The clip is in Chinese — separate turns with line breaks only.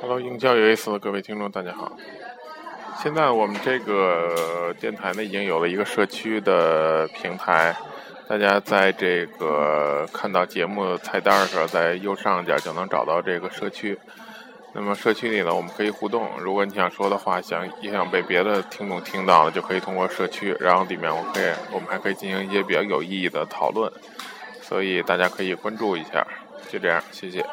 Hello，英教有意思的各位听众，大家好。现在我们这个电台呢，已经有了一个社区的平台，大家在这个看到节目菜单的时候，在右上角就能找到这个社区。那么社区里呢，我们可以互动。如果你想说的话，想也想被别的听众听到了，就可以通过社区，然后里面我可以，我们还可以进行一些比较有意义的讨论。所以大家可以关注一下。就这样，谢谢。